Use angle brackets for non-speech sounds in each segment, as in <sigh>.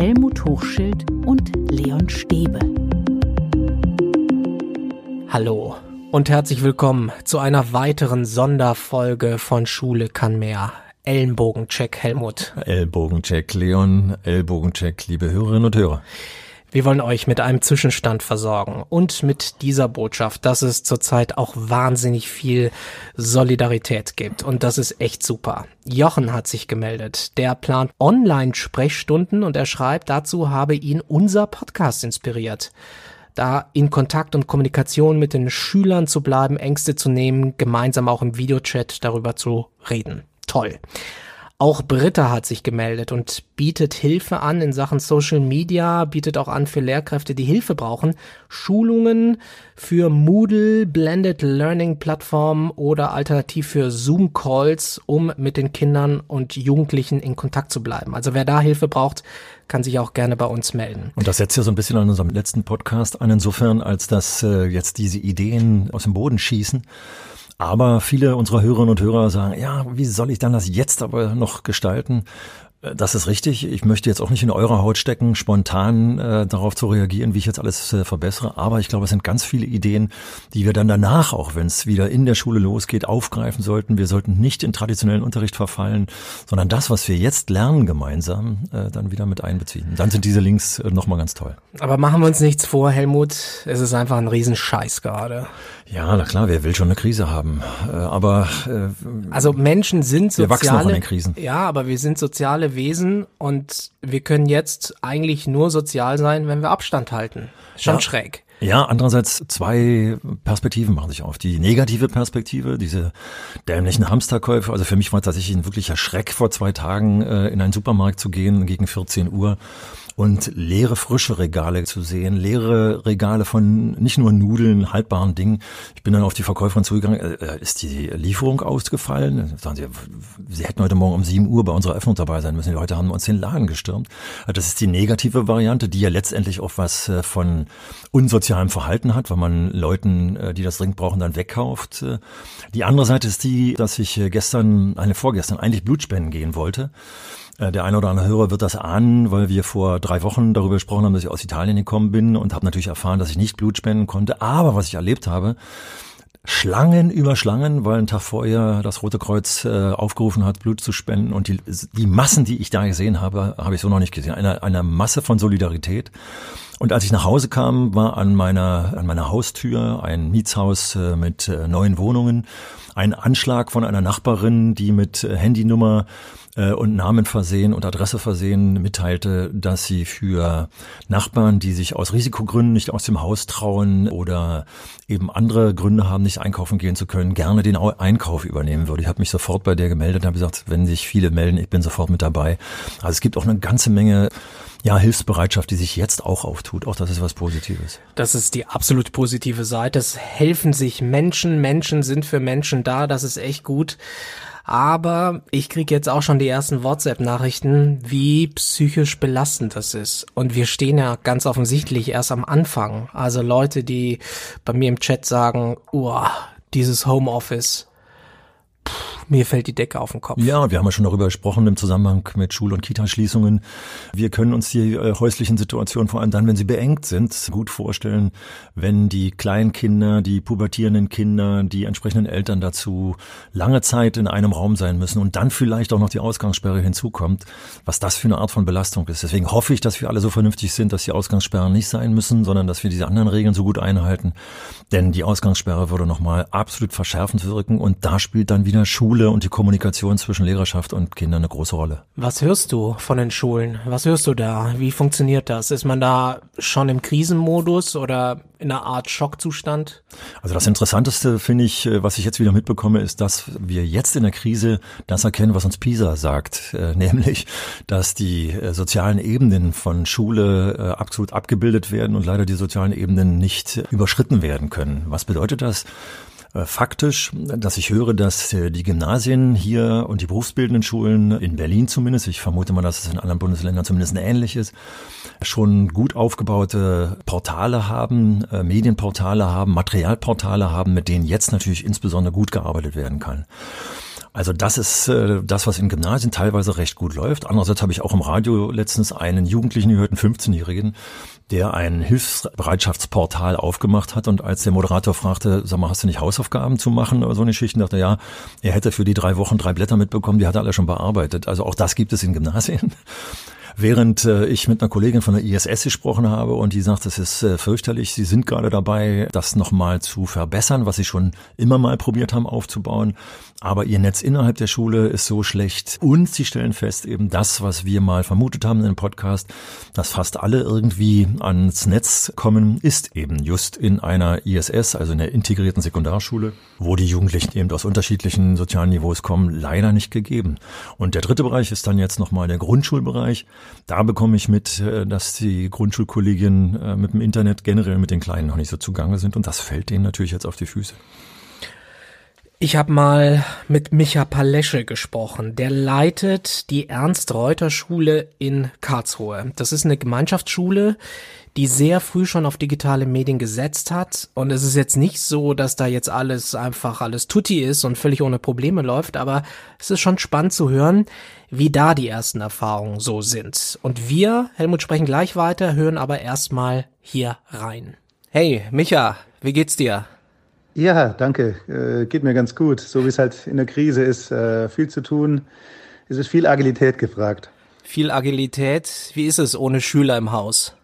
Helmut Hochschild und Leon Stäbe. Hallo und herzlich willkommen zu einer weiteren Sonderfolge von Schule kann mehr. Ellenbogencheck Helmut. Ellbogencheck Leon, Ellbogencheck liebe Hörerinnen und Hörer. Wir wollen euch mit einem Zwischenstand versorgen und mit dieser Botschaft, dass es zurzeit auch wahnsinnig viel Solidarität gibt. Und das ist echt super. Jochen hat sich gemeldet. Der plant Online-Sprechstunden und er schreibt, dazu habe ihn unser Podcast inspiriert. Da in Kontakt und Kommunikation mit den Schülern zu bleiben, Ängste zu nehmen, gemeinsam auch im Videochat darüber zu reden. Toll. Auch Britta hat sich gemeldet und bietet Hilfe an in Sachen Social Media, bietet auch an für Lehrkräfte, die Hilfe brauchen, Schulungen für Moodle, Blended Learning Plattformen oder alternativ für Zoom Calls, um mit den Kindern und Jugendlichen in Kontakt zu bleiben. Also wer da Hilfe braucht, kann sich auch gerne bei uns melden. Und das setzt ja so ein bisschen an unserem letzten Podcast an, insofern, als dass äh, jetzt diese Ideen aus dem Boden schießen aber viele unserer Hörerinnen und Hörer sagen, ja, wie soll ich dann das jetzt aber noch gestalten? Das ist richtig. Ich möchte jetzt auch nicht in eurer Haut stecken, spontan äh, darauf zu reagieren, wie ich jetzt alles äh, verbessere. Aber ich glaube, es sind ganz viele Ideen, die wir dann danach, auch wenn es wieder in der Schule losgeht, aufgreifen sollten. Wir sollten nicht in traditionellen Unterricht verfallen, sondern das, was wir jetzt lernen gemeinsam, äh, dann wieder mit einbeziehen. Dann sind diese Links äh, nochmal ganz toll. Aber machen wir uns nichts vor, Helmut. Es ist einfach ein Riesenscheiß gerade. Ja, na klar, wer will schon eine Krise haben? Äh, aber äh, also Menschen sind soziale. Wir wachsen auch an den Krisen. Ja, aber wir sind soziale Wesen und wir können jetzt eigentlich nur sozial sein, wenn wir Abstand halten. Schon Ja. schräg. Ja, andererseits zwei Perspektiven machen sich auf. Die negative Perspektive, diese dämlichen Hamsterkäufe. Also für mich war es tatsächlich ein wirklicher Schreck, vor zwei Tagen äh, in einen Supermarkt zu gehen gegen 14 Uhr und leere, frische Regale zu sehen. Leere Regale von nicht nur Nudeln, haltbaren Dingen. Ich bin dann auf die Verkäuferin zugegangen. Äh, äh, ist die Lieferung ausgefallen? Sagen sie, sie hätten heute Morgen um 7 Uhr bei unserer Öffnung dabei sein müssen. Die Leute haben uns den Laden gestürmt. Also Das ist die negative Variante, die ja letztendlich auch was äh, von unsozialem Verhalten hat, weil man Leuten, äh, die das dringend brauchen, dann wegkauft. Die andere Seite ist die, dass ich gestern, eine vorgestern, eigentlich Blutspenden gehen wollte. Äh, Der eine oder andere Hörer wird das ahnen, weil wir vor drei Wochen darüber gesprochen haben, dass ich aus Italien gekommen bin und habe natürlich erfahren, dass ich nicht Blut spenden konnte. Aber was ich erlebt habe, Schlangen über Schlangen, weil ein Tag vorher das Rote Kreuz äh, aufgerufen hat, Blut zu spenden. Und die, die Massen, die ich da gesehen habe, habe ich so noch nicht gesehen. Eine, eine Masse von Solidarität. Und als ich nach Hause kam, war an meiner, an meiner Haustür ein Mietshaus äh, mit äh, neun Wohnungen. Ein Anschlag von einer Nachbarin, die mit äh, Handynummer äh, und Namen versehen und Adresse versehen mitteilte, dass sie für Nachbarn, die sich aus Risikogründen nicht aus dem Haus trauen oder eben andere Gründe haben, nicht einkaufen gehen zu können, gerne den Au- Einkauf übernehmen würde. Ich habe mich sofort bei der gemeldet und habe gesagt, wenn sich viele melden, ich bin sofort mit dabei. Also es gibt auch eine ganze Menge ja, Hilfsbereitschaft, die sich jetzt auch auftut. Auch das ist was Positives. Das ist die absolut positive Seite. Es helfen sich Menschen. Menschen sind für Menschen da. Das ist echt gut. Aber ich krieg jetzt auch schon die ersten WhatsApp-Nachrichten, wie psychisch belastend das ist. Und wir stehen ja ganz offensichtlich erst am Anfang. Also Leute, die bei mir im Chat sagen, uah, dieses Homeoffice, mir fällt die Decke auf den Kopf. Ja, wir haben ja schon darüber gesprochen im Zusammenhang mit Schul- und Kitaschließungen. Wir können uns die äh, häuslichen Situationen, vor allem dann, wenn sie beengt sind, gut vorstellen, wenn die Kleinkinder, die pubertierenden Kinder, die entsprechenden Eltern dazu lange Zeit in einem Raum sein müssen und dann vielleicht auch noch die Ausgangssperre hinzukommt, was das für eine Art von Belastung ist. Deswegen hoffe ich, dass wir alle so vernünftig sind, dass die Ausgangssperren nicht sein müssen, sondern dass wir diese anderen Regeln so gut einhalten. Denn die Ausgangssperre würde nochmal absolut verschärfend wirken und da spielt dann wieder Schule und die Kommunikation zwischen Lehrerschaft und Kindern eine große Rolle. Was hörst du von den Schulen? Was hörst du da? Wie funktioniert das? Ist man da schon im Krisenmodus oder in einer Art Schockzustand? Also das Interessanteste finde ich, äh, was ich jetzt wieder mitbekomme, ist, dass wir jetzt in der Krise das erkennen, was uns PISA sagt, äh, <laughs> nämlich, dass die äh, sozialen Ebenen von Schule absolut abgebildet werden und leider die sozialen Ebenen nicht überschritten werden können. Was bedeutet das? Äh, Faktisch, dass ich höre, dass äh, die Gymnasien hier und die berufsbildenden Schulen in Berlin zumindest, ich vermute mal, dass es in anderen Bundesländern zumindest ähnlich ist, schon gut aufgebaute Portale haben, äh, Medienportale haben, Materialportale haben, mit denen jetzt natürlich insbesondere gut gearbeitet werden kann. Also das ist äh, das, was in Gymnasien teilweise recht gut läuft. Andererseits habe ich auch im Radio letztens einen Jugendlichen gehört, einen 15-Jährigen, der ein Hilfsbereitschaftsportal aufgemacht hat und als der Moderator fragte, sag mal, hast du nicht Hausaufgaben zu machen oder so eine Schicht, dachte ja, er hätte für die drei Wochen drei Blätter mitbekommen, die hat er alle schon bearbeitet. Also auch das gibt es in Gymnasien. <laughs> Während äh, ich mit einer Kollegin von der ISS gesprochen habe und die sagt, es ist äh, fürchterlich, sie sind gerade dabei, das nochmal zu verbessern, was sie schon immer mal probiert haben aufzubauen. Aber ihr Netz innerhalb der Schule ist so schlecht und sie stellen fest, eben das, was wir mal vermutet haben im Podcast, dass fast alle irgendwie ans Netz kommen, ist eben just in einer ISS, also in der integrierten Sekundarschule, wo die Jugendlichen eben aus unterschiedlichen sozialen Niveaus kommen, leider nicht gegeben. Und der dritte Bereich ist dann jetzt nochmal der Grundschulbereich. Da bekomme ich mit, äh, dass die Grundschulkolleginnen äh, mit dem Internet generell mit den Kleinen noch nicht so zugange sind und das fällt denen natürlich jetzt auf die Füße. Ich habe mal mit Micha Palesche gesprochen. Der leitet die Ernst-Reuter-Schule in Karlsruhe. Das ist eine Gemeinschaftsschule, die sehr früh schon auf digitale Medien gesetzt hat. Und es ist jetzt nicht so, dass da jetzt alles einfach alles tutti ist und völlig ohne Probleme läuft, aber es ist schon spannend zu hören, wie da die ersten Erfahrungen so sind. Und wir, Helmut, sprechen gleich weiter, hören aber erstmal hier rein. Hey, Micha, wie geht's dir? Ja, danke. Äh, geht mir ganz gut. So wie es halt in der Krise ist, äh, viel zu tun. Es ist viel Agilität gefragt. Viel Agilität. Wie ist es ohne Schüler im Haus?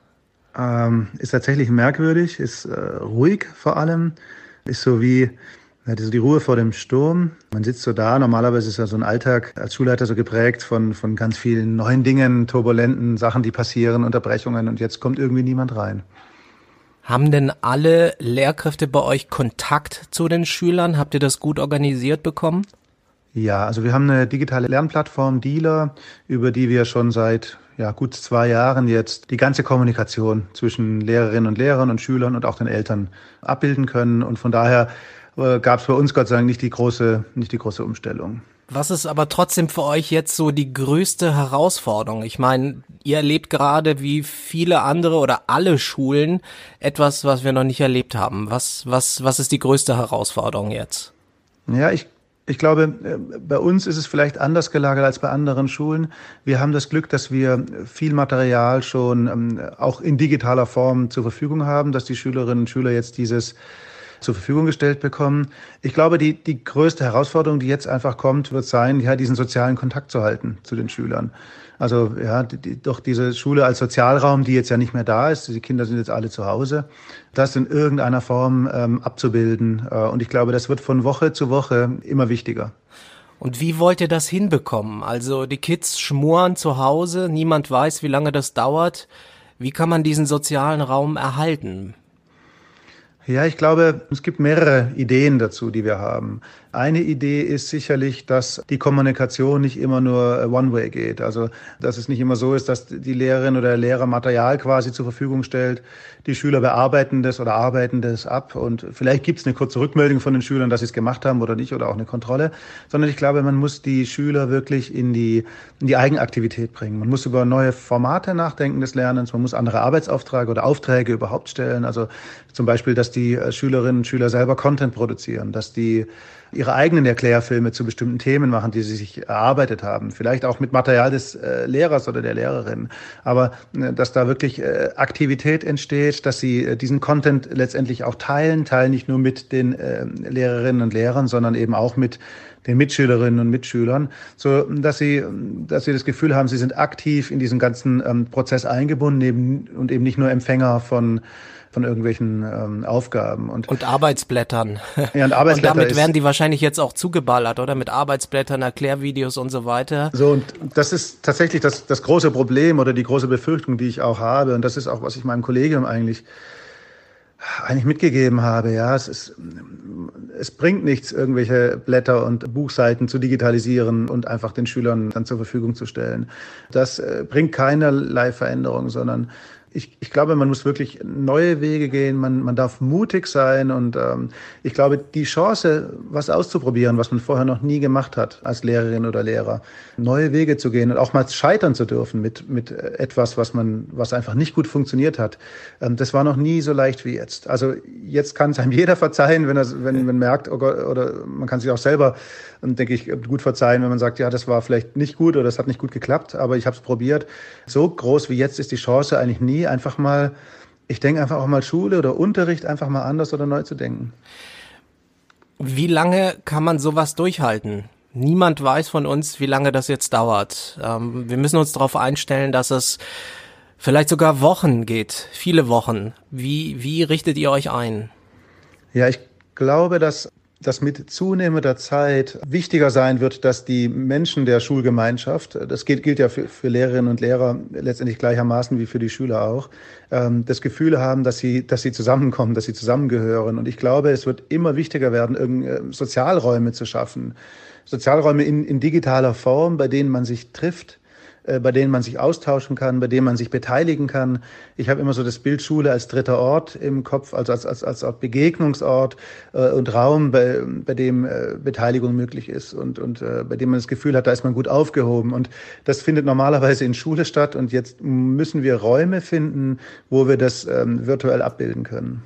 Ähm, ist tatsächlich merkwürdig, ist äh, ruhig vor allem. Ist so wie ja, so die Ruhe vor dem Sturm. Man sitzt so da. Normalerweise ist ja so ein Alltag als Schulleiter so geprägt von, von ganz vielen neuen Dingen, turbulenten Sachen, die passieren, Unterbrechungen und jetzt kommt irgendwie niemand rein. Haben denn alle Lehrkräfte bei euch Kontakt zu den Schülern? Habt ihr das gut organisiert bekommen? Ja, also wir haben eine digitale Lernplattform Dealer, über die wir schon seit ja, gut zwei Jahren jetzt die ganze Kommunikation zwischen Lehrerinnen und Lehrern und Schülern und auch den Eltern abbilden können. Und von daher äh, gab es bei uns Gott sei Dank nicht die große, nicht die große Umstellung. Was ist aber trotzdem für euch jetzt so die größte Herausforderung? Ich meine, ihr erlebt gerade wie viele andere oder alle Schulen etwas, was wir noch nicht erlebt haben. Was, was, was ist die größte Herausforderung jetzt? Ja, ich, ich glaube, äh, bei uns ist es vielleicht anders gelagert als bei anderen Schulen. Wir haben das Glück, dass wir viel Material schon ähm, auch in digitaler Form zur Verfügung haben, dass die Schülerinnen und Schüler jetzt dieses zur Verfügung gestellt bekommen. Ich glaube, die, die größte Herausforderung, die jetzt einfach kommt, wird sein, ja, diesen sozialen Kontakt zu halten zu den Schülern. Also ja, die, doch diese Schule als Sozialraum, die jetzt ja nicht mehr da ist, die Kinder sind jetzt alle zu Hause, das in irgendeiner Form ähm, abzubilden. Äh, und ich glaube, das wird von Woche zu Woche immer wichtiger. Und wie wollt ihr das hinbekommen? Also die Kids schmoren zu Hause, niemand weiß, wie lange das dauert. Wie kann man diesen sozialen Raum erhalten? Ja, ich glaube, es gibt mehrere Ideen dazu, die wir haben. Eine Idee ist sicherlich, dass die Kommunikation nicht immer nur One-Way geht. Also, dass es nicht immer so ist, dass die Lehrerin oder der Lehrer Material quasi zur Verfügung stellt. Die Schüler bearbeiten das oder arbeiten das ab. Und vielleicht gibt es eine kurze Rückmeldung von den Schülern, dass sie es gemacht haben oder nicht oder auch eine Kontrolle. Sondern ich glaube, man muss die Schüler wirklich in die, in die Eigenaktivität bringen. Man muss über neue Formate nachdenken des Lernens. Man muss andere Arbeitsaufträge oder Aufträge überhaupt stellen. Also zum Beispiel, dass die Schülerinnen und Schüler selber Content produzieren, dass die ihre eigenen Erklärfilme zu bestimmten Themen machen, die sie sich erarbeitet haben. Vielleicht auch mit Material des äh, Lehrers oder der Lehrerin. Aber äh, dass da wirklich äh, Aktivität entsteht, dass sie äh, diesen Content letztendlich auch teilen, teilen nicht nur mit den äh, Lehrerinnen und Lehrern, sondern eben auch mit den Mitschülerinnen und Mitschülern, so dass sie, dass sie das Gefühl haben, sie sind aktiv in diesen ganzen ähm, Prozess eingebunden eben, und eben nicht nur Empfänger von von irgendwelchen ähm, Aufgaben. Und, und Arbeitsblättern. Ja, und <laughs> Arbeitsblätter. Und damit werden die wahrscheinlich jetzt auch zugeballert, oder? Mit Arbeitsblättern, Erklärvideos und so weiter. So, und das ist tatsächlich das, das große Problem oder die große Befürchtung, die ich auch habe. Und das ist auch, was ich meinem Kollegium eigentlich eigentlich mitgegeben habe, ja, es ist, es bringt nichts, irgendwelche Blätter und Buchseiten zu digitalisieren und einfach den Schülern dann zur Verfügung zu stellen. Das äh, bringt keinerlei Veränderung, sondern ich, ich glaube, man muss wirklich neue Wege gehen, man, man darf mutig sein und ähm, ich glaube, die Chance, was auszuprobieren, was man vorher noch nie gemacht hat als Lehrerin oder Lehrer, neue Wege zu gehen und auch mal scheitern zu dürfen mit, mit etwas, was man, was einfach nicht gut funktioniert hat, ähm, das war noch nie so leicht wie jetzt. Also jetzt kann es einem <laughs> jeder verzeihen, wenn er, wenn man merkt, oh Gott, oder man kann sich auch selber, ähm, denke ich, gut verzeihen, wenn man sagt, ja, das war vielleicht nicht gut oder das hat nicht gut geklappt, aber ich habe es probiert. So groß wie jetzt ist die Chance eigentlich nie, einfach mal, ich denke einfach auch mal Schule oder Unterricht einfach mal anders oder neu zu denken. Wie lange kann man sowas durchhalten? Niemand weiß von uns, wie lange das jetzt dauert. Ähm, wir müssen uns darauf einstellen, dass es vielleicht sogar Wochen geht, viele Wochen. Wie, wie richtet ihr euch ein? Ja, ich glaube, dass das mit zunehmender Zeit wichtiger sein wird, dass die Menschen der Schulgemeinschaft, das gilt, gilt ja für, für, Lehrerinnen und Lehrer letztendlich gleichermaßen wie für die Schüler auch, ähm, das Gefühl haben, dass sie, dass sie zusammenkommen, dass sie zusammengehören. Und ich glaube, es wird immer wichtiger werden, äh, Sozialräume zu schaffen. Sozialräume in, in digitaler Form, bei denen man sich trifft, äh, bei denen man sich austauschen kann, bei denen man sich beteiligen kann. Ich habe immer so das Bild Schule als dritter Ort im Kopf, also als, als, als Art Begegnungsort äh, und Raum, bei, bei dem äh, Beteiligung möglich ist und, und äh, bei dem man das Gefühl hat, da ist man gut aufgehoben. Und das findet normalerweise in Schule statt und jetzt müssen wir Räume finden, wo wir das ähm, virtuell abbilden können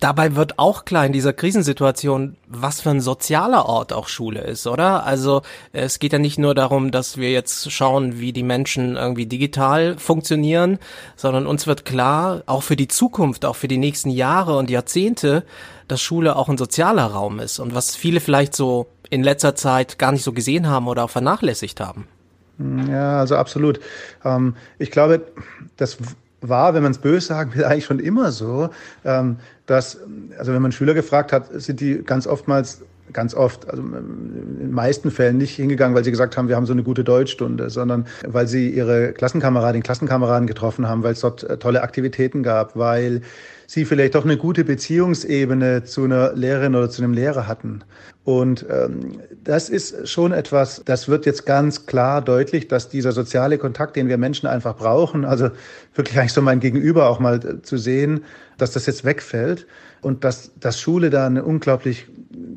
dabei wird auch klar in dieser Krisensituation, was für ein sozialer Ort auch Schule ist, oder? Also es geht ja nicht nur darum, dass wir jetzt schauen, wie die Menschen irgendwie digital funktionieren, sondern uns wird klar, auch für die Zukunft, auch für die nächsten Jahre und Jahrzehnte, dass Schule auch ein sozialer Raum ist und was viele vielleicht so in letzter Zeit gar nicht so gesehen haben oder auch vernachlässigt haben. Ja, also absolut. Ähm, ich glaube, das war, wenn man es böse sagen will, <laughs> eigentlich schon immer so, ähm, dass, also wenn man Schüler gefragt hat, sind die ganz oftmals ganz oft, also in den meisten Fällen nicht hingegangen, weil sie gesagt haben, wir haben so eine gute Deutschstunde, sondern weil sie ihre Klassenkameradinnen, Klassenkameraden getroffen haben, weil es dort äh, tolle Aktivitäten gab, weil sie vielleicht auch eine gute Beziehungsebene zu einer Lehrerin oder zu einem Lehrer hatten. Und ähm, das ist schon etwas, das wird jetzt ganz klar deutlich, dass dieser soziale Kontakt, den wir Menschen einfach brauchen, also wirklich eigentlich so mein Gegenüber auch mal äh, zu sehen, dass das jetzt wegfällt und dass, dass Schule da eine unglaublich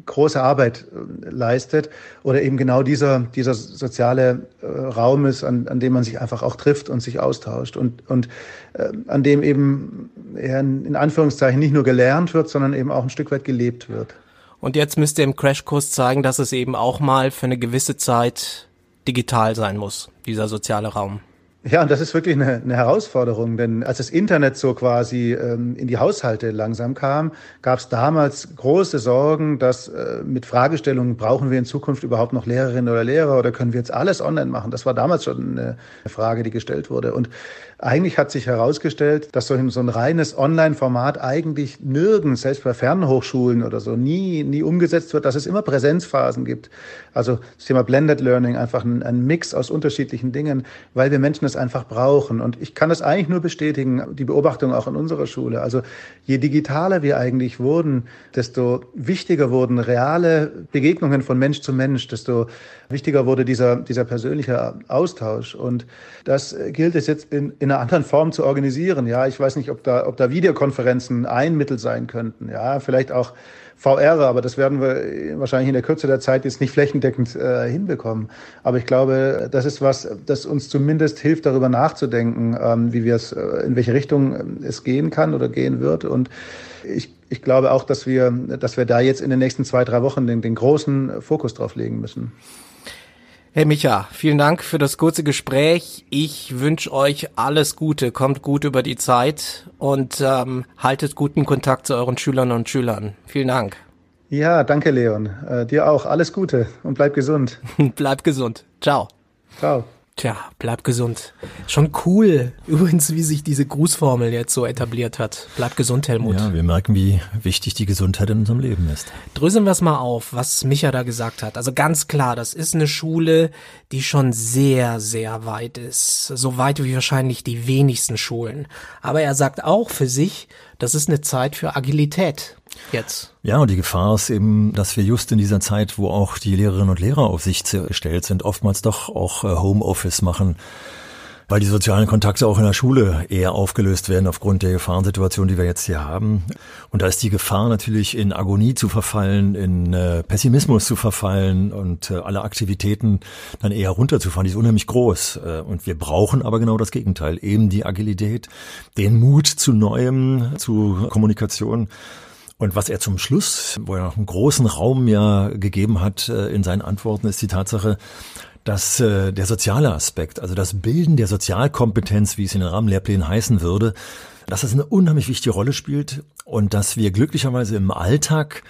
große Arbeit äh, leistet oder eben genau dieser, dieser soziale äh, Raum ist, an, an dem man sich einfach auch trifft und sich austauscht und, und äh, an dem eben in Anführungszeichen nicht nur gelernt wird, sondern eben auch ein Stück weit gelebt wird. Und jetzt müsst ihr im Crashkurs zeigen, dass es eben auch mal für eine gewisse Zeit digital sein muss, dieser soziale Raum. Ja, und das ist wirklich eine, eine Herausforderung, denn als das Internet so quasi ähm, in die Haushalte langsam kam, gab es damals große Sorgen, dass äh, mit Fragestellungen, brauchen wir in Zukunft überhaupt noch Lehrerinnen oder Lehrer oder können wir jetzt alles online machen? Das war damals schon eine Frage, die gestellt wurde. Und eigentlich hat sich herausgestellt, dass so ein, so ein reines Online-Format eigentlich nirgends, selbst bei Fernhochschulen oder so, nie, nie umgesetzt wird, dass es immer Präsenzphasen gibt. Also das Thema Blended Learning, einfach ein, ein Mix aus unterschiedlichen Dingen, weil wir Menschen das einfach brauchen. Und ich kann das eigentlich nur bestätigen, die Beobachtung auch in unserer Schule. Also je digitaler wir eigentlich wurden, desto wichtiger wurden reale Begegnungen von Mensch zu Mensch, desto wichtiger wurde dieser, dieser persönliche Austausch. Und das gilt es jetzt in, in einer anderen Form zu organisieren. Ja, ich weiß nicht, ob da, ob da Videokonferenzen ein Mittel sein könnten. Ja, vielleicht auch VR, aber das werden wir wahrscheinlich in der Kürze der Zeit jetzt nicht flächendeckend äh, hinbekommen. Aber ich glaube, das ist was, das uns zumindest hilft, darüber nachzudenken, ähm, wie wir es, äh, in welche Richtung ähm, es gehen kann oder gehen wird. Und ich, ich glaube auch, dass wir, dass wir da jetzt in den nächsten zwei, drei Wochen den, den großen Fokus drauf legen müssen. Hey Micha, vielen Dank für das kurze Gespräch. Ich wünsche euch alles Gute, kommt gut über die Zeit und ähm, haltet guten Kontakt zu euren Schülern und Schülern. Vielen Dank. Ja, danke Leon. Äh, dir auch. Alles Gute und bleib gesund. <laughs> bleib gesund. Ciao. Ciao. Tja, bleib gesund. Schon cool, <laughs> übrigens, wie sich diese Grußformel jetzt so etabliert hat. Bleib gesund, Helmut. Ja, wir merken, wie wichtig die Gesundheit in unserem Leben ist. Dröseln wir es mal auf, was Micha da gesagt hat. Also ganz klar, das ist eine Schule, die schon sehr, sehr weit ist. So weit wie wahrscheinlich die wenigsten Schulen. Aber er sagt auch für sich, das ist eine Zeit für Agilität jetzt. Ja, und die Gefahr ist eben, dass wir just in dieser Zeit, wo auch die Lehrerinnen und Lehrer auf sich gestellt sind, oftmals doch auch äh, Homeoffice machen. Weil die sozialen Kontakte auch in der Schule eher aufgelöst werden aufgrund der Gefahrensituation, die wir jetzt hier haben. Und da ist die Gefahr natürlich in Agonie zu verfallen, in äh, Pessimismus zu verfallen und äh, alle Aktivitäten dann eher runterzufahren. Die ist unheimlich groß. Äh, und wir brauchen aber genau das Gegenteil, eben die Agilität, den Mut zu Neuem, zu Kommunikation. Und was er zum Schluss, wo er noch einen großen Raum ja gegeben hat äh, in seinen Antworten, ist die Tatsache, dass äh, der soziale Aspekt, also das Bilden der Sozialkompetenz, wie es in den Rahmenlehrplänen heißen würde, dass es eine unheimlich wichtige Rolle spielt und dass wir glücklicherweise im Alltag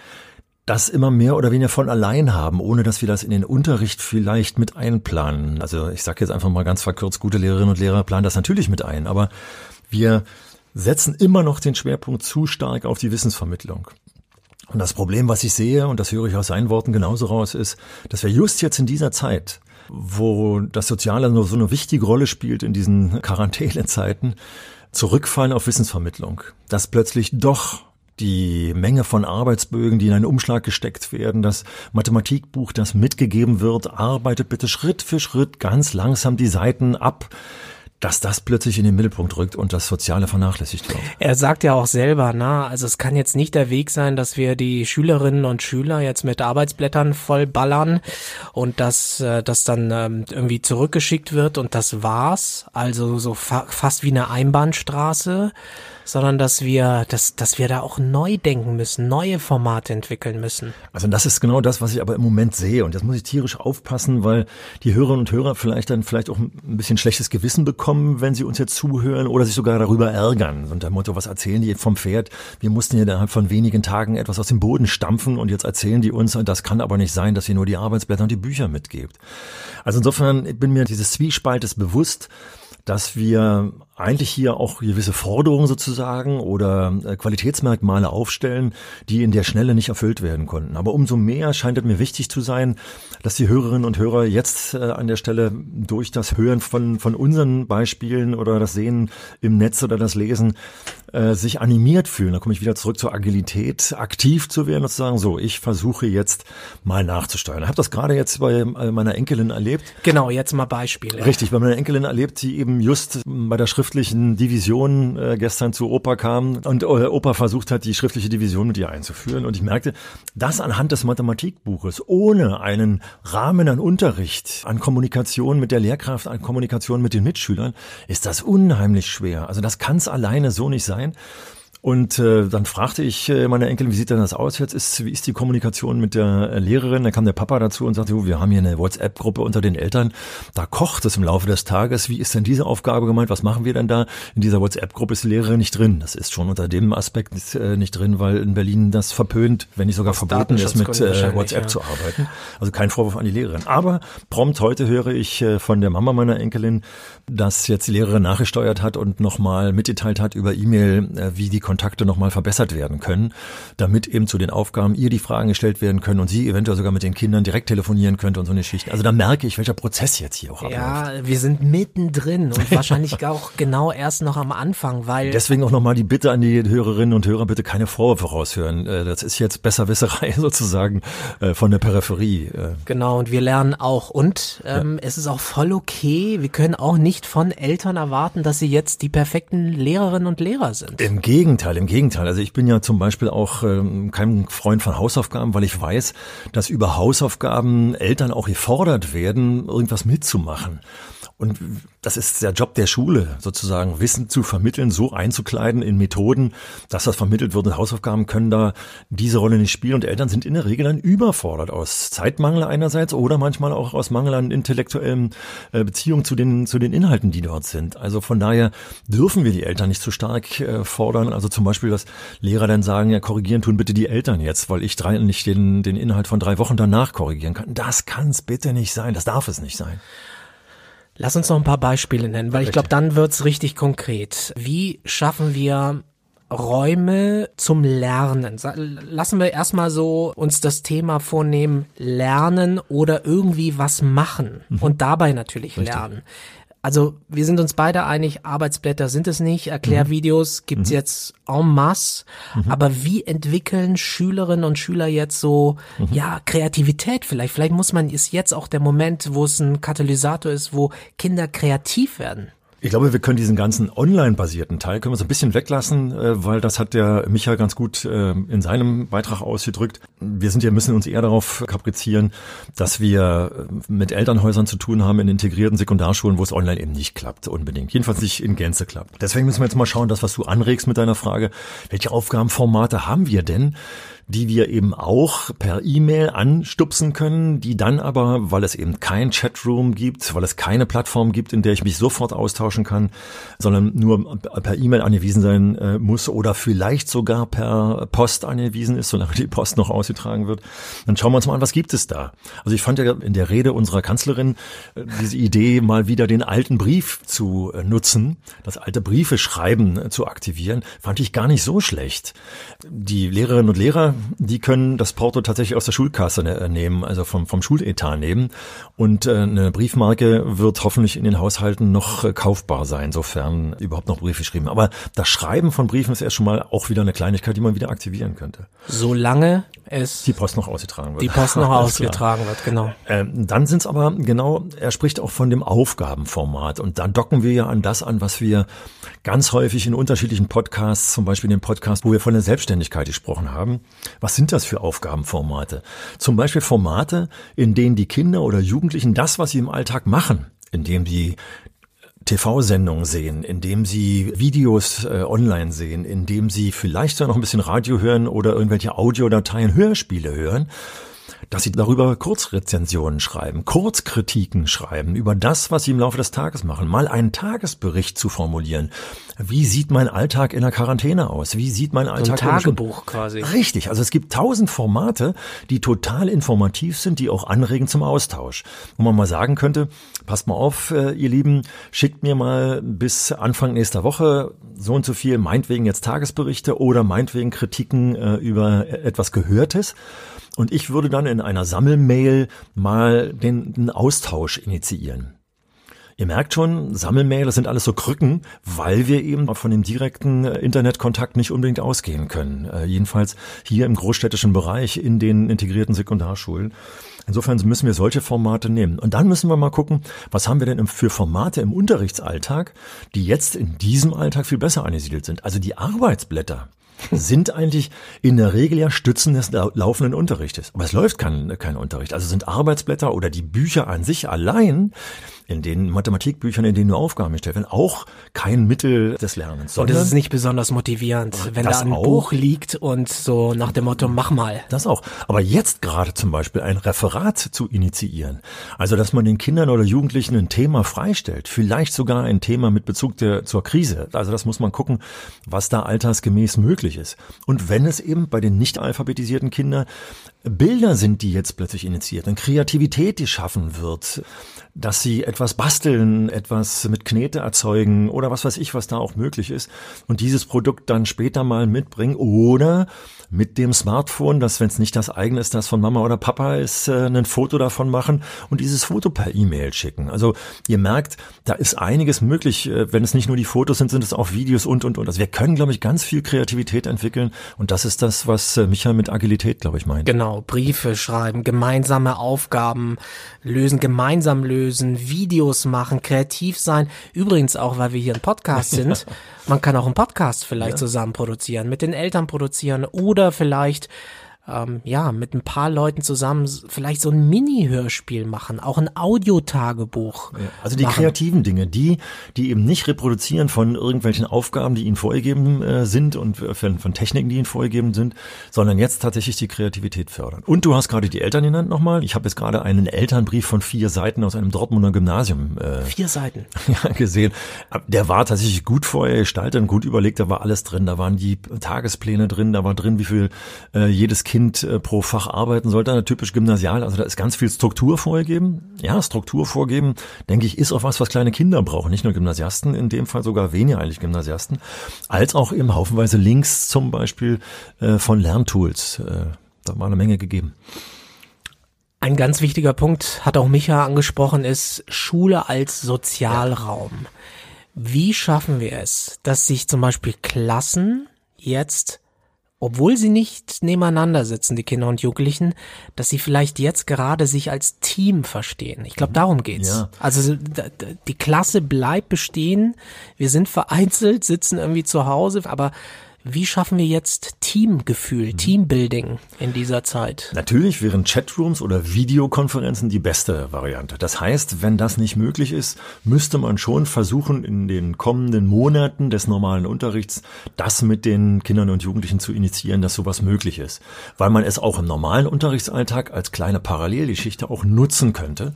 das immer mehr oder weniger von allein haben, ohne dass wir das in den Unterricht vielleicht mit einplanen. Also ich sage jetzt einfach mal ganz verkürzt, gute Lehrerinnen und Lehrer planen das natürlich mit ein, aber wir setzen immer noch den Schwerpunkt zu stark auf die Wissensvermittlung. Und das Problem, was ich sehe, und das höre ich aus seinen Worten genauso raus, ist, dass wir just jetzt in dieser Zeit wo das Soziale nur so eine wichtige Rolle spielt in diesen Quarantänezeiten, zurückfallen auf Wissensvermittlung. Dass plötzlich doch die Menge von Arbeitsbögen, die in einen Umschlag gesteckt werden, das Mathematikbuch, das mitgegeben wird, arbeitet bitte Schritt für Schritt ganz langsam die Seiten ab dass das plötzlich in den Mittelpunkt rückt und das Soziale vernachlässigt wird. Er sagt ja auch selber, na, also es kann jetzt nicht der Weg sein, dass wir die Schülerinnen und Schüler jetzt mit Arbeitsblättern vollballern und dass äh, das dann ähm, irgendwie zurückgeschickt wird und das war's. Also so fa fast wie eine Einbahnstraße sondern dass wir, dass, dass wir da auch neu denken müssen, neue Formate entwickeln müssen. Also das ist genau das, was ich aber im Moment sehe. Und jetzt muss ich tierisch aufpassen, weil die Hörerinnen und Hörer vielleicht dann vielleicht auch ein bisschen schlechtes Gewissen bekommen, wenn sie uns jetzt zuhören oder sich sogar darüber ärgern. Und der Motto, was erzählen die vom Pferd? Wir mussten hier innerhalb von wenigen Tagen etwas aus dem Boden stampfen und jetzt erzählen die uns, das kann aber nicht sein, dass ihr nur die Arbeitsblätter und die Bücher mitgebt. Also insofern bin mir dieses Zwiespaltes bewusst, dass wir eigentlich hier auch gewisse Forderungen sozusagen oder äh, Qualitätsmerkmale aufstellen, die in der Schnelle nicht erfüllt werden konnten. Aber umso mehr scheint es mir wichtig zu sein, dass die Hörerinnen und Hörer jetzt äh, an der Stelle durch das Hören von, von unseren Beispielen oder das Sehen im Netz oder das Lesen äh, sich animiert fühlen. Da komme ich wieder zurück zur Agilität, aktiv zu werden und zu sagen, so, ich versuche jetzt mal nachzusteuern. Ich habe das gerade jetzt bei äh, meiner Enkelin erlebt. Genau, jetzt mal Beispiele. Richtig, bei meiner Enkelin erlebt, die eben just bei der schriftlichen Division äh, gestern zu Opa kam und äh, Opa versucht hat, die schriftliche Division mit ihr einzuführen. Und ich merkte, dass anhand des Mathematikbuches ohne einen Rahmen an Unterricht, an Kommunikation mit der Lehrkraft, an Kommunikation mit den Mitschülern, ist das unheimlich schwer. Also das kann es alleine so nicht sein. Und äh, dann fragte ich äh, meine Enkelin, wie sieht denn das aus jetzt? Ist, wie ist die Kommunikation mit der äh, Lehrerin? Da kam der Papa dazu und sagte, oh, wir haben hier eine WhatsApp-Gruppe unter den Eltern. Da kocht es im Laufe des Tages. Wie ist denn diese Aufgabe gemeint? Was machen wir denn da? In dieser WhatsApp-Gruppe ist die Lehrerin nicht drin. Das ist schon unter dem Aspekt nicht, äh, nicht drin, weil in Berlin das verpönt, wenn nicht sogar Aus verboten ist, mit äh, WhatsApp ja. zu arbeiten. Also kein Vorwurf an die Lehrerin. Aber prompt heute höre ich äh, von der Mama meiner Enkelin, dass jetzt die Lehrerin nachgesteuert hat und nochmal mitgeteilt hat über E-Mail, äh, wie die Kontakte nochmal verbessert werden können, damit eben zu den Aufgaben ihr die Fragen gestellt werden können und sie eventuell sogar mit den Kindern direkt telefonieren könnte und so eine Geschichte. Also da merke ich, welcher Prozess jetzt hier auch abläuft. Ja, wir sind mittendrin und wahrscheinlich <laughs> auch genau erst noch am Anfang, weil... Deswegen auch nochmal die Bitte an die Hörerinnen und Hörer, bitte keine Vorwürfe raushören. Äh, das ist jetzt Besserwisserei <laughs> sozusagen äh, von der Peripherie. Äh. Genau, und wir lernen auch. Und ähm, ja. es ist auch voll okay, wir können auch nicht von Eltern erwarten, dass sie jetzt die perfekten Lehrerinnen und Lehrer sind. Im Gegenteil, im Gegenteil. Also ich bin ja zum Beispiel auch ähm, kein Freund von Hausaufgaben, weil ich weiß, dass über Hausaufgaben Eltern auch gefordert werden, irgendwas mitzumachen. Und das ist der Job der Schule, sozusagen Wissen zu vermitteln, so einzukleiden in Methoden, dass das vermittelt wird. Und Hausaufgaben können da diese Rolle nicht spielen. Und Eltern sind in der Regel dann überfordert aus Zeitmangel einerseits oder manchmal auch aus Mangel an intellektuellen äh, Beziehungen zu den, zu den Inhalten, die dort sind. Also von daher dürfen wir die Eltern nicht zu stark äh, fordern. Also zum Beispiel, dass Lehrer dann sagen, ja, korrigieren tun bitte die Eltern jetzt, weil ich drei, nicht den, den Inhalt von drei Wochen danach korrigieren kann. Das kann es bitte nicht sein. Das darf es nicht sein. Lass uns noch ein paar Beispiele nennen, weil ich glaube, dann wird's richtig konkret. Wie schaffen wir Räume zum Lernen. Lassen wir erstmal so uns das Thema vornehmen, lernen oder irgendwie was machen mhm. und dabei natürlich Richtig. lernen also wir sind uns beide einig, Arbeitsblätter sind es nicht, Erklärvideos mhm. gibt's mhm. jetzt en masse, mhm. aber wie entwickeln Schülerinnen und Schüler jetzt so, mhm. ja, Kreativität vielleicht? Vielleicht muss man, ist jetzt auch der Moment, wo es ein Katalysator ist, wo Kinder kreativ werden. Ich glaube, wir können diesen ganzen online-basierten Teil können wir so ein bisschen weglassen, äh, weil das hat der Micha ganz gut äh, in seinem Beitrag ausgedrückt. Wir sind ja müssen uns eher darauf kaprizieren, dass wir äh, mit Elternhäusern zu tun haben in integrierten Sekundarschulen, wo es online eben nicht klappt, unbedingt. Jedenfalls nicht in Gänze klappt. Deswegen müssen wir jetzt mal schauen, das, was du anregst mit deiner Frage, welche Aufgabenformate haben wir denn? Die wir eben auch per E-Mail anstupsen können, die dann aber, weil es eben kein Chatroom gibt, weil es keine Plattform gibt, in der ich mich sofort austauschen kann, sondern nur per E-Mail angewiesen sein äh, muss oder vielleicht sogar per Post angewiesen ist, solange die Post noch ausgetragen wird, dann schauen wir uns mal an, was gibt es da. Also ich fand ja in der Rede unserer Kanzlerin äh, diese Idee, mal wieder den alten Brief zu äh, nutzen, das alte Briefe schreiben äh, zu aktivieren, fand ich gar nicht so schlecht. Die Lehrerinnen und Lehrer die können das Porto tatsächlich aus der Schulkasse ne, nehmen, also vom, vom Schuletat nehmen. Und äh, eine Briefmarke wird hoffentlich in den Haushalten noch äh, kaufbar sein, sofern überhaupt noch Briefe geschrieben. Aber das Schreiben von Briefen ist erst schon mal auch wieder eine Kleinigkeit, die man wieder aktivieren könnte. Solange es die Post noch ausgetragen wird. Die Post noch <laughs> ausgetragen wird, genau. Ähm, dann sind es aber genau, er spricht auch von dem Aufgabenformat und dann docken wir ja an das an, was wir ganz häufig in unterschiedlichen Podcasts, zum Beispiel den Podcast, wo wir von der Selbstständigkeit gesprochen haben. Was sind das für Aufgabenformate? Zum Beispiel Formate, in denen die Kinder oder Jugendlichen das, was sie im Alltag machen, indem sie TV-Sendungen sehen, indem sie Videos äh, online sehen, indem sie vielleicht noch ein bisschen Radio hören oder irgendwelche Audiodateien, Hörspiele hören, dass sie darüber Kurzrezensionen schreiben, Kurzkritiken schreiben über das, was sie im Laufe des Tages machen, mal einen Tagesbericht zu formulieren. Wie sieht mein Alltag in der Quarantäne aus? Wie sieht mein Alltag? So ein Tagebuch quasi. Richtig. Also es gibt tausend Formate, die total informativ sind, die auch anregen zum Austausch. Wo man mal sagen könnte, passt mal auf, äh, ihr Lieben, schickt mir mal bis Anfang nächster Woche so und so viel, meinetwegen jetzt Tagesberichte oder meinetwegen Kritiken äh, über etwas Gehörtes. Und ich würde dann in einer Sammelmail mal den, den Austausch initiieren. Ihr merkt schon, Sammelmail, das sind alles so Krücken, weil wir eben von dem direkten äh, Internetkontakt nicht unbedingt ausgehen können. Äh, jedenfalls hier im großstädtischen Bereich in den integrierten Sekundarschulen. Insofern müssen wir solche Formate nehmen. Und dann müssen wir mal gucken, was haben wir denn für Formate im Unterrichtsalltag, die jetzt in diesem Alltag viel besser angesiedelt sind. Also die Arbeitsblätter sind eigentlich in der Regel ja Stützen des laufenden Unterrichtes. Aber es läuft kein, kein Unterricht. Also sind Arbeitsblätter oder die Bücher an sich allein in den Mathematikbüchern, in denen nur Aufgaben gestellt werden, auch kein Mittel des Lernens. Und es ist nicht besonders motivierend, wenn da ein auch, Buch liegt und so nach dem Motto, mach mal. Das auch. Aber jetzt gerade zum Beispiel ein Referat zu initiieren, also dass man den Kindern oder Jugendlichen ein Thema freistellt, vielleicht sogar ein Thema mit Bezug der, zur Krise. Also das muss man gucken, was da altersgemäß möglich ist. Und wenn es eben bei den nicht alphabetisierten Kindern Bilder sind, die jetzt plötzlich initiiert, und Kreativität, die schaffen wird, dass sie etwas basteln, etwas mit Knete erzeugen oder was weiß ich, was da auch möglich ist und dieses Produkt dann später mal mitbringen oder mit dem Smartphone, dass wenn es nicht das eigene ist, das von Mama oder Papa ist, äh, ein Foto davon machen und dieses Foto per E-Mail schicken. Also ihr merkt, da ist einiges möglich. Äh, wenn es nicht nur die Fotos sind, sind es auch Videos und und und. Also wir können, glaube ich, ganz viel Kreativität entwickeln und das ist das, was äh, Michael mit Agilität, glaube ich, meint. Genau, Briefe schreiben, gemeinsame Aufgaben lösen, gemeinsam lösen, Videos machen, kreativ sein. Übrigens auch, weil wir hier ein Podcast <laughs> sind. Man kann auch einen Podcast vielleicht ja. zusammen produzieren, mit den Eltern produzieren oder vielleicht ähm, ja, mit ein paar Leuten zusammen vielleicht so ein Mini-Hörspiel machen, auch ein Audiotagebuch. Ja, also die machen. kreativen Dinge, die, die eben nicht reproduzieren von irgendwelchen Aufgaben, die ihnen vorgegeben äh, sind und von, von Techniken, die ihnen vorgegeben sind, sondern jetzt tatsächlich die Kreativität fördern. Und du hast gerade die Eltern genannt nochmal. Ich habe jetzt gerade einen Elternbrief von vier Seiten aus einem Dortmunder Gymnasium äh, <laughs> vier Seiten <laughs> ja, gesehen. Der war tatsächlich gut vorher gestaltet und gut überlegt, da war alles drin. Da waren die Tagespläne drin, da war drin, wie viel äh, jedes Kind Kind äh, pro Fach arbeiten sollte, typisch gymnasial. Also da ist ganz viel Struktur vorgegeben. Ja, Struktur vorgeben, denke ich, ist auch was, was kleine Kinder brauchen. Nicht nur Gymnasiasten, in dem Fall sogar weniger eigentlich Gymnasiasten, als auch eben haufenweise Links zum Beispiel äh, von Lerntools. Äh, da war eine Menge gegeben. Ein ganz wichtiger Punkt, hat auch Micha angesprochen, ist Schule als Sozialraum. Wie schaffen wir es, dass sich zum Beispiel Klassen jetzt obwohl sie nicht nebeneinander sitzen, die Kinder und Jugendlichen, dass sie vielleicht jetzt gerade sich als Team verstehen. Ich glaube, darum geht's. Ja. Also die Klasse bleibt bestehen. Wir sind vereinzelt, sitzen irgendwie zu Hause, aber wie schaffen wir jetzt Teamgefühl, mhm. Teambuilding in dieser Zeit? Natürlich wären Chatrooms oder Videokonferenzen die beste Variante. Das heißt, wenn das nicht möglich ist, müsste man schon versuchen, in den kommenden Monaten des normalen Unterrichts das mit den Kindern und Jugendlichen zu initiieren, dass sowas möglich ist. Weil man es auch im normalen Unterrichtsalltag als kleine Parallelgeschichte auch nutzen könnte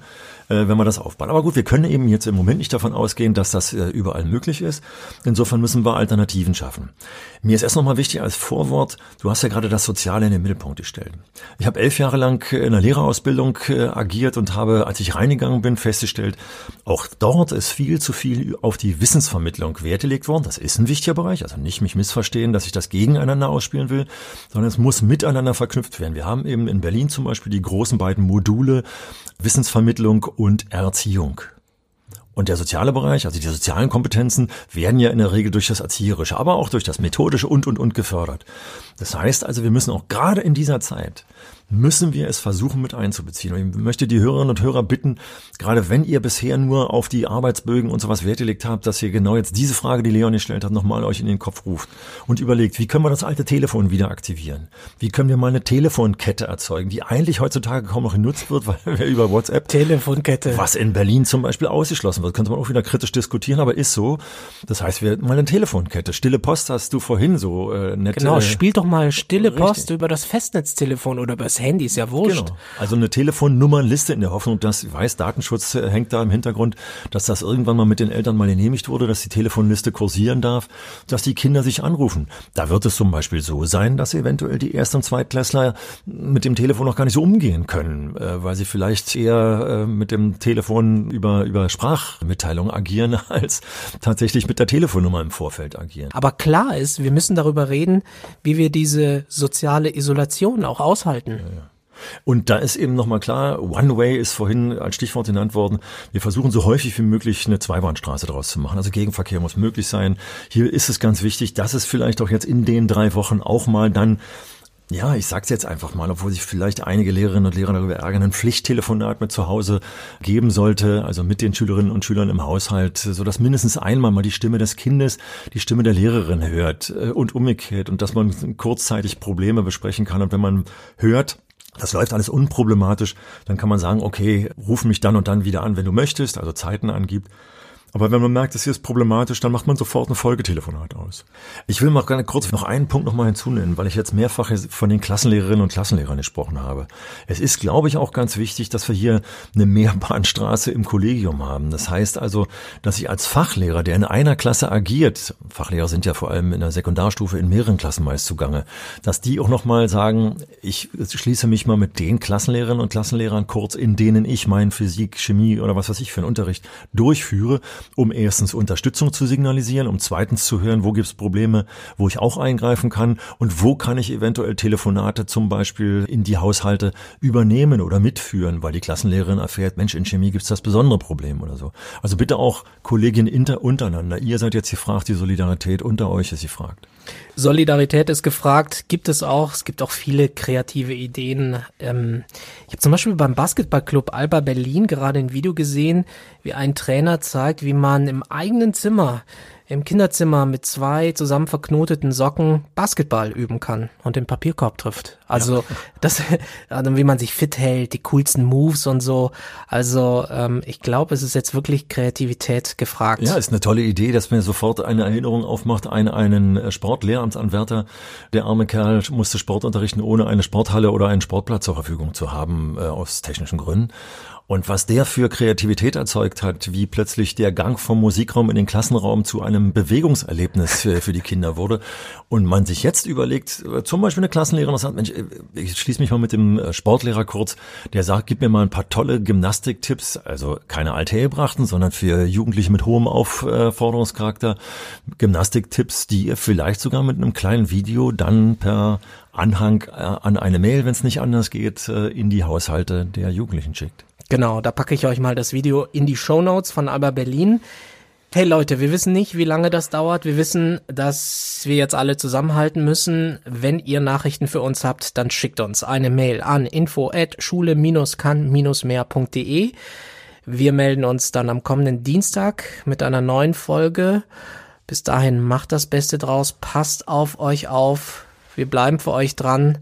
äh, wenn wir das aufbauen. Aber gut, wir können eben jetzt im Moment nicht davon ausgehen, dass das äh, überall möglich ist. Insofern müssen wir Alternativen schaffen. Mir ist erst nochmal wichtig als Vorwort, du hast ja gerade das Soziale in den Mittelpunkt gestellt. Ich habe elf Jahre lang in der Lehrerausbildung äh, agiert und habe, als ich reingegangen bin, festgestellt, auch dort ist viel zu viel auf die Wissensvermittlung Wert gelegt worden. Das ist ein wichtiger Bereich, also nicht mich missverstehen, dass ich das gegeneinander ausspielen will, sondern es muss miteinander verknüpft werden. Wir haben eben in Berlin zum Beispiel die großen beiden Module Wissensvermittlung und Erziehung. Und der soziale Bereich, also die sozialen Kompetenzen, werden ja in der Regel durch das Erzieherische, aber auch durch das Methodische und, und, und gefördert. Das heißt also, wir müssen auch gerade in dieser Zeit müssen wir es versuchen mit einzubeziehen. Und ich möchte die Hörerinnen und Hörer bitten, gerade wenn ihr bisher nur auf die Arbeitsbögen und sowas Wert gelegt habt, dass ihr genau jetzt diese Frage, die Leon gestellt hat, nochmal euch in den Kopf ruft und überlegt, wie können wir das alte Telefon wieder aktivieren? Wie können wir mal eine Telefonkette erzeugen, die eigentlich heutzutage kaum noch genutzt wird, <laughs> weil wir über WhatsApp Telefonkette, was in Berlin zum Beispiel ausgeschlossen wird, könnte man auch wieder kritisch diskutieren, aber ist so. Das heißt, wir mal eine Telefonkette. Stille Post hast du vorhin so äh, nett. Genau, äh, spiel doch mal Stille Post richtig. über das Festnetztelefon oder über das Handy, ist ja wurscht. Genau. Also eine Telefonnummernliste in der Hoffnung, dass, ich weiß, Datenschutz äh, hängt da im Hintergrund, dass das irgendwann mal mit den Eltern mal genehmigt wurde, dass die Telefonliste kursieren darf, dass die Kinder sich anrufen. Da wird es zum Beispiel so sein, dass eventuell die Erst- und Zweitklässler mit dem Telefon noch gar nicht so umgehen können, äh, weil sie vielleicht eher äh, mit dem Telefon über, über Sprachmitteilungen agieren, <laughs> als tatsächlich mit der Telefonnummer im Vorfeld agieren. Aber klar ist, wir müssen darüber reden, wie wir diese soziale Isolation auch aushalten. Ja. Und da ist eben nochmal klar, One Way ist vorhin als Stichwort genannt worden. Wir versuchen so häufig wie möglich eine Zweibahnstraße daraus zu machen. Also Gegenverkehr muss möglich sein. Hier ist es ganz wichtig, dass es vielleicht auch jetzt in den drei Wochen auch mal dann ja, ich sag's jetzt einfach mal, obwohl sich vielleicht einige Lehrerinnen und Lehrer darüber ärgern, ein Pflichttelefonat mit zu Hause geben sollte, also mit den Schülerinnen und Schülern im Haushalt, so dass mindestens einmal mal die Stimme des Kindes die Stimme der Lehrerin hört äh, und umgekehrt und dass man kurzzeitig Probleme besprechen kann und wenn man hört, das läuft alles unproblematisch. Dann kann man sagen, okay, ruf mich dann und dann wieder an, wenn du möchtest, also Zeiten angibt. Aber wenn man merkt, das hier ist problematisch, dann macht man sofort ein Folgetelefonat aus. Ich will mal gerne kurz noch einen Punkt nochmal hinzunennen, weil ich jetzt mehrfach von den Klassenlehrerinnen und Klassenlehrern gesprochen habe. Es ist, glaube ich, auch ganz wichtig, dass wir hier eine Mehrbahnstraße im Kollegium haben. Das heißt also, dass ich als Fachlehrer, der in einer Klasse agiert, Fachlehrer sind ja vor allem in der Sekundarstufe in mehreren Klassen meist zugange, dass die auch nochmal sagen, ich schließe mich mal mit den Klassenlehrerinnen und Klassenlehrern kurz, in denen ich meinen Physik, Chemie oder was weiß ich für einen Unterricht durchführe um erstens Unterstützung zu signalisieren, um zweitens zu hören, wo gibt es Probleme, wo ich auch eingreifen kann und wo kann ich eventuell Telefonate zum Beispiel in die Haushalte übernehmen oder mitführen, weil die Klassenlehrerin erfährt, Mensch, in Chemie gibt es das besondere Problem oder so. Also bitte auch Kolleginnen untereinander. Ihr seid jetzt gefragt, die Solidarität unter euch ist gefragt. Solidarität ist gefragt, gibt es auch. Es gibt auch viele kreative Ideen. Ähm, ich habe zum Beispiel beim Basketballclub Alba Berlin gerade ein Video gesehen, wie ein Trainer zeigt, wie man im eigenen Zimmer im Kinderzimmer mit zwei zusammen verknoteten Socken Basketball üben kann und den Papierkorb trifft. Also ja. <laughs> das, also wie man sich fit hält, die coolsten Moves und so. Also ähm, ich glaube, es ist jetzt wirklich Kreativität gefragt. Ja, ist eine tolle Idee, dass mir sofort eine Erinnerung aufmacht an einen äh, Sportlehramtsanwärter. Der arme Kerl musste Sport unterrichten, ohne eine Sporthalle oder einen Sportplatz zur Verfügung zu haben, äh, aus technischen Gründen. Und was der für Kreativität erzeugt hat, wie plötzlich der Gang vom Musikraum in den Klassenraum zu einem Bewegungserlebnis für, für die Kinder wurde. Und man sich jetzt überlegt, äh, zum Beispiel eine Klassenlehrerin sagt, Mensch, äh, ich schließe mich mal mit dem äh, Sportlehrer kurz, der sagt, gib mir mal ein paar tolle Gymnastiktipps, also keine althergebrachten, sondern für Jugendliche mit hohem Aufforderungscharakter, Gymnastiktipps, die ihr vielleicht sogar mit einem kleinen Video dann per Anhang an eine Mail, wenn es nicht anders geht, in die Haushalte der Jugendlichen schickt. Genau, da packe ich euch mal das Video in die Show Notes von Alba Berlin. Hey Leute, wir wissen nicht, wie lange das dauert. Wir wissen, dass wir jetzt alle zusammenhalten müssen. Wenn ihr Nachrichten für uns habt, dann schickt uns eine Mail an info at schule-kann-mehr.de. Wir melden uns dann am kommenden Dienstag mit einer neuen Folge. Bis dahin macht das Beste draus, passt auf euch auf. Wir bleiben für euch dran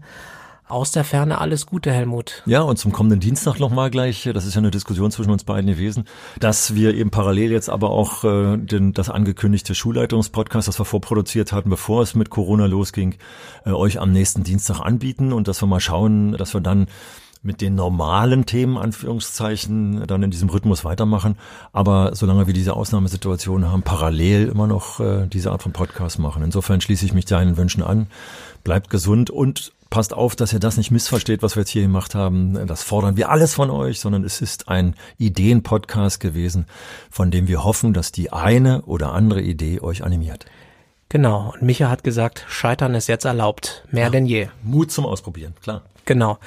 aus der Ferne alles Gute, Helmut. Ja, und zum kommenden Dienstag nochmal gleich, das ist ja eine Diskussion zwischen uns beiden gewesen, dass wir eben parallel jetzt aber auch äh, den, das angekündigte Schulleitungspodcast, das wir vorproduziert hatten, bevor es mit Corona losging, äh, euch am nächsten Dienstag anbieten und dass wir mal schauen, dass wir dann mit den normalen Themen, Anführungszeichen, dann in diesem Rhythmus weitermachen. Aber solange wir diese Ausnahmesituation haben, parallel immer noch äh, diese Art von Podcast machen. Insofern schließe ich mich deinen Wünschen an. Bleibt gesund und passt auf, dass ihr das nicht missversteht, was wir jetzt hier gemacht haben. Das fordern wir alles von euch, sondern es ist ein Ideen-Podcast gewesen, von dem wir hoffen, dass die eine oder andere Idee euch animiert. Genau. Und Micha hat gesagt, Scheitern ist jetzt erlaubt. Mehr ja, denn je. Mut zum Ausprobieren, klar. Genau.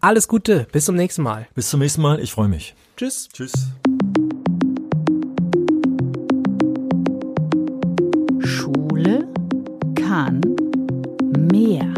Alles Gute. Bis zum nächsten Mal. Bis zum nächsten Mal. Ich freue mich. Tschüss. Tschüss. Schule kann mehr.